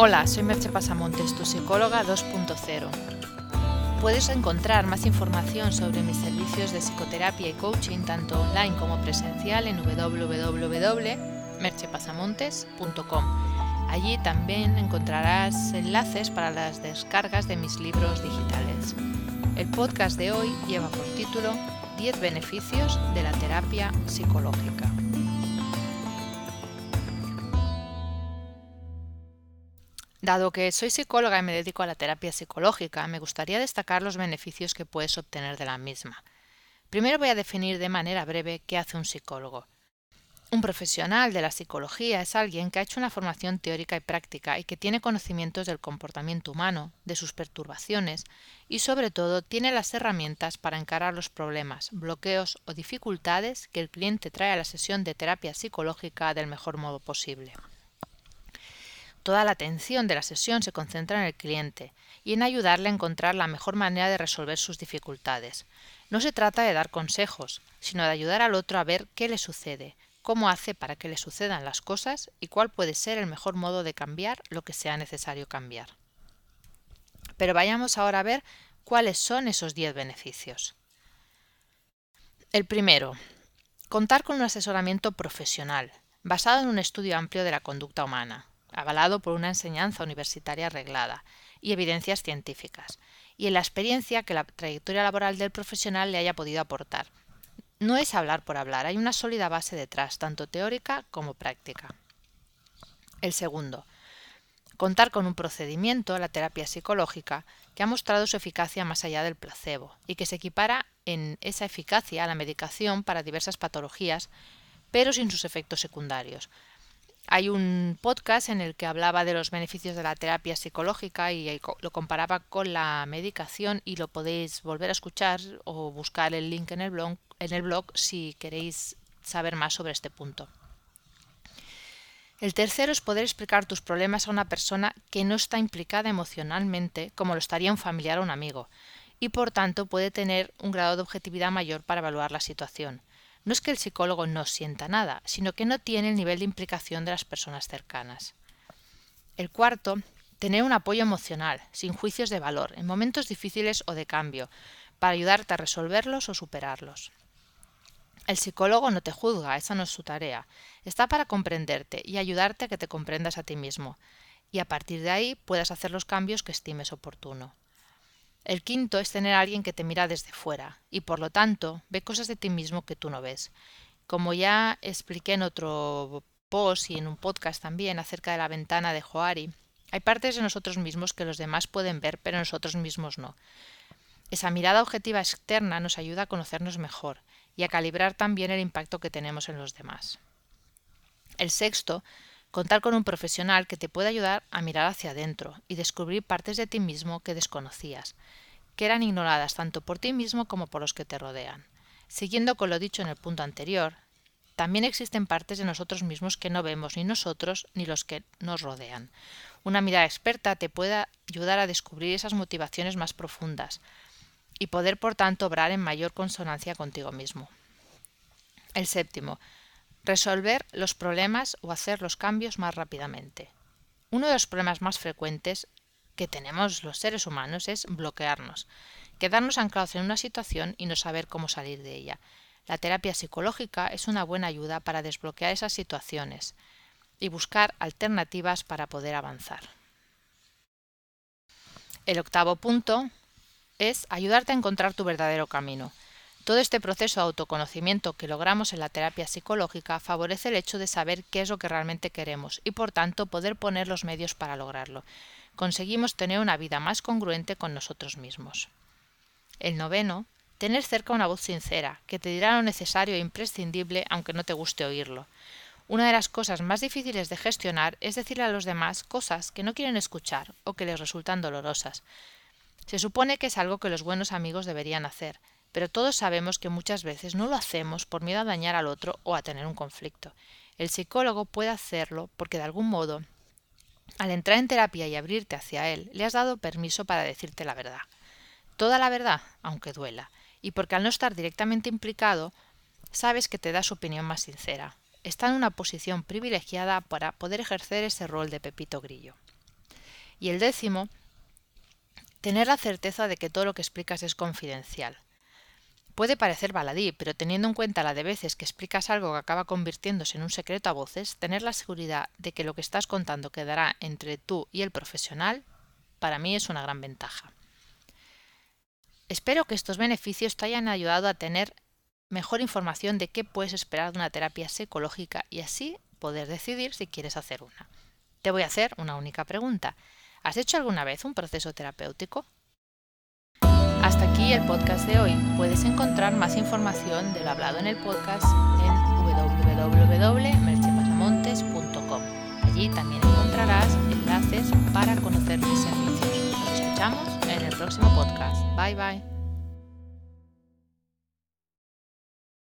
Hola, soy Merche Pasamontes, tu psicóloga 2.0. Puedes encontrar más información sobre mis servicios de psicoterapia y coaching tanto online como presencial en www.merchepasamontes.com. Allí también encontrarás enlaces para las descargas de mis libros digitales. El podcast de hoy lleva por título 10 beneficios de la terapia psicológica. Dado que soy psicóloga y me dedico a la terapia psicológica, me gustaría destacar los beneficios que puedes obtener de la misma. Primero voy a definir de manera breve qué hace un psicólogo. Un profesional de la psicología es alguien que ha hecho una formación teórica y práctica y que tiene conocimientos del comportamiento humano, de sus perturbaciones y sobre todo tiene las herramientas para encarar los problemas, bloqueos o dificultades que el cliente trae a la sesión de terapia psicológica del mejor modo posible. Toda la atención de la sesión se concentra en el cliente y en ayudarle a encontrar la mejor manera de resolver sus dificultades. No se trata de dar consejos, sino de ayudar al otro a ver qué le sucede, cómo hace para que le sucedan las cosas y cuál puede ser el mejor modo de cambiar lo que sea necesario cambiar. Pero vayamos ahora a ver cuáles son esos 10 beneficios. El primero, contar con un asesoramiento profesional, basado en un estudio amplio de la conducta humana avalado por una enseñanza universitaria arreglada y evidencias científicas, y en la experiencia que la trayectoria laboral del profesional le haya podido aportar. No es hablar por hablar, hay una sólida base detrás, tanto teórica como práctica. El segundo, contar con un procedimiento, la terapia psicológica, que ha mostrado su eficacia más allá del placebo y que se equipara en esa eficacia a la medicación para diversas patologías, pero sin sus efectos secundarios, hay un podcast en el que hablaba de los beneficios de la terapia psicológica y lo comparaba con la medicación y lo podéis volver a escuchar o buscar el link en el blog, en el blog si queréis saber más sobre este punto. El tercero es poder explicar tus problemas a una persona que no está implicada emocionalmente como lo estaría un familiar o un amigo, y por tanto puede tener un grado de objetividad mayor para evaluar la situación. No es que el psicólogo no sienta nada, sino que no tiene el nivel de implicación de las personas cercanas. El cuarto, tener un apoyo emocional, sin juicios de valor, en momentos difíciles o de cambio, para ayudarte a resolverlos o superarlos. El psicólogo no te juzga, esa no es su tarea. Está para comprenderte y ayudarte a que te comprendas a ti mismo, y a partir de ahí puedas hacer los cambios que estimes oportuno. El quinto es tener a alguien que te mira desde fuera y por lo tanto ve cosas de ti mismo que tú no ves. Como ya expliqué en otro post y en un podcast también acerca de la ventana de Joari, hay partes de nosotros mismos que los demás pueden ver pero nosotros mismos no. Esa mirada objetiva externa nos ayuda a conocernos mejor y a calibrar también el impacto que tenemos en los demás. El sexto Contar con un profesional que te pueda ayudar a mirar hacia adentro y descubrir partes de ti mismo que desconocías, que eran ignoradas tanto por ti mismo como por los que te rodean. Siguiendo con lo dicho en el punto anterior, también existen partes de nosotros mismos que no vemos ni nosotros ni los que nos rodean. Una mirada experta te puede ayudar a descubrir esas motivaciones más profundas y poder por tanto obrar en mayor consonancia contigo mismo. El séptimo, resolver los problemas o hacer los cambios más rápidamente. Uno de los problemas más frecuentes que tenemos los seres humanos es bloquearnos, quedarnos anclados en una situación y no saber cómo salir de ella. La terapia psicológica es una buena ayuda para desbloquear esas situaciones y buscar alternativas para poder avanzar. El octavo punto es ayudarte a encontrar tu verdadero camino. Todo este proceso de autoconocimiento que logramos en la terapia psicológica favorece el hecho de saber qué es lo que realmente queremos y por tanto poder poner los medios para lograrlo. Conseguimos tener una vida más congruente con nosotros mismos. El noveno, tener cerca una voz sincera, que te dirá lo necesario e imprescindible aunque no te guste oírlo. Una de las cosas más difíciles de gestionar es decirle a los demás cosas que no quieren escuchar o que les resultan dolorosas. Se supone que es algo que los buenos amigos deberían hacer, pero todos sabemos que muchas veces no lo hacemos por miedo a dañar al otro o a tener un conflicto. El psicólogo puede hacerlo porque de algún modo, al entrar en terapia y abrirte hacia él, le has dado permiso para decirte la verdad. Toda la verdad, aunque duela, y porque al no estar directamente implicado, sabes que te da su opinión más sincera. Está en una posición privilegiada para poder ejercer ese rol de Pepito Grillo. Y el décimo, tener la certeza de que todo lo que explicas es confidencial. Puede parecer baladí, pero teniendo en cuenta la de veces que explicas algo que acaba convirtiéndose en un secreto a voces, tener la seguridad de que lo que estás contando quedará entre tú y el profesional, para mí es una gran ventaja. Espero que estos beneficios te hayan ayudado a tener mejor información de qué puedes esperar de una terapia psicológica y así poder decidir si quieres hacer una. Te voy a hacer una única pregunta. ¿Has hecho alguna vez un proceso terapéutico? Aquí el podcast de hoy. Puedes encontrar más información de lo hablado en el podcast en www.merchepasamontes.com. Allí también encontrarás enlaces para conocer mis servicios. Nos escuchamos en el próximo podcast. Bye bye.